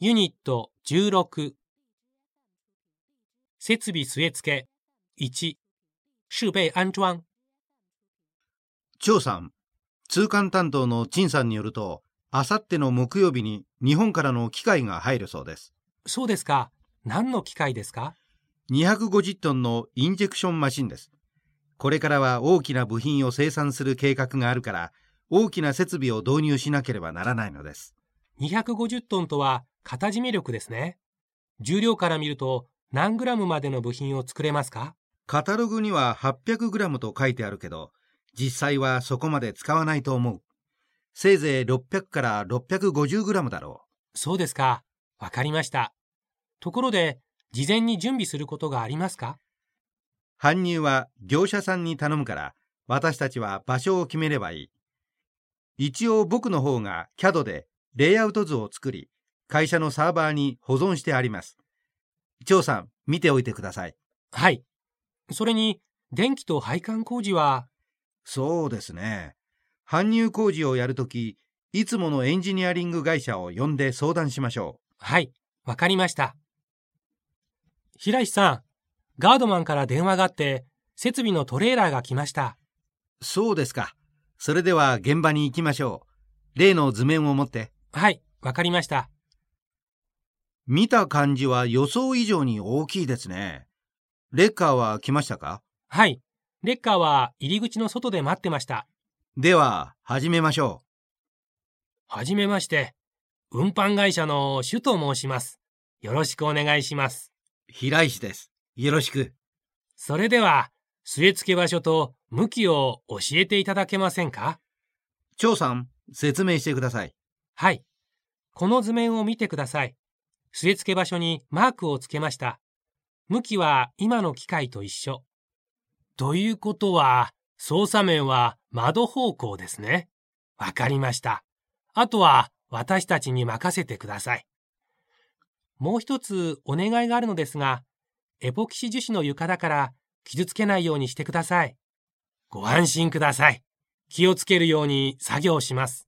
ユニット16設備据え付け1設備安装張さん、通関担当の陳さんによると、あさっての木曜日に日本からの機械が入るそうです。そうですか何の機械ですか？250トンのインジェクションマシンです。これからは大きな部品を生産する計画があるから、大きな設備を導入しなければならないのです。250トンとは型締め力ですね重量から見ると何グラムまでの部品を作れますか？カタログには 800g と書いてあるけど、実際はそこまで使わないと思う。せいぜい600から 650g だろそうですかわかりましたところで事前に準備することがありますか？う。搬入は業者さんに頼むから、私たちは場所を決めればいい。一応僕の方が CAD でレイアウト図を作り、会社のサーバーに保存してあります。張さん、見ておいてください。はいそれに電気と配管工事は？そうですね。搬入工事をやるとき、いつものエンジニアリング会社を呼んで相談しましょはいわかりました平石さんガードマンから電話があって設備のトレーラーが来ましたう。そうですか。それでは現場に行きましょう。例の図面を持って。はいわかりました見た感じは予想以上に大きいですね。レッカーは来ましたか？はいレッカーは入り口の外で待ってましたでは、始めましょはじめまして運搬会社の首と申しますよろしくお願いしますう。平石です。よろしく。それでは据え付け場所と向きを教えていただけませんか？張さん、説明してください。はいこの図面を見てください据え付け場所にマークをつけました。向きは今の機械と一緒。ということは操作面は窓方向ですね。わかりました。あとは私たちに任せてください。もう一つお願いがあるのですがエポキシ樹脂の床だから傷つけないようにしてください。ご安心ください。気をつけるように作業します。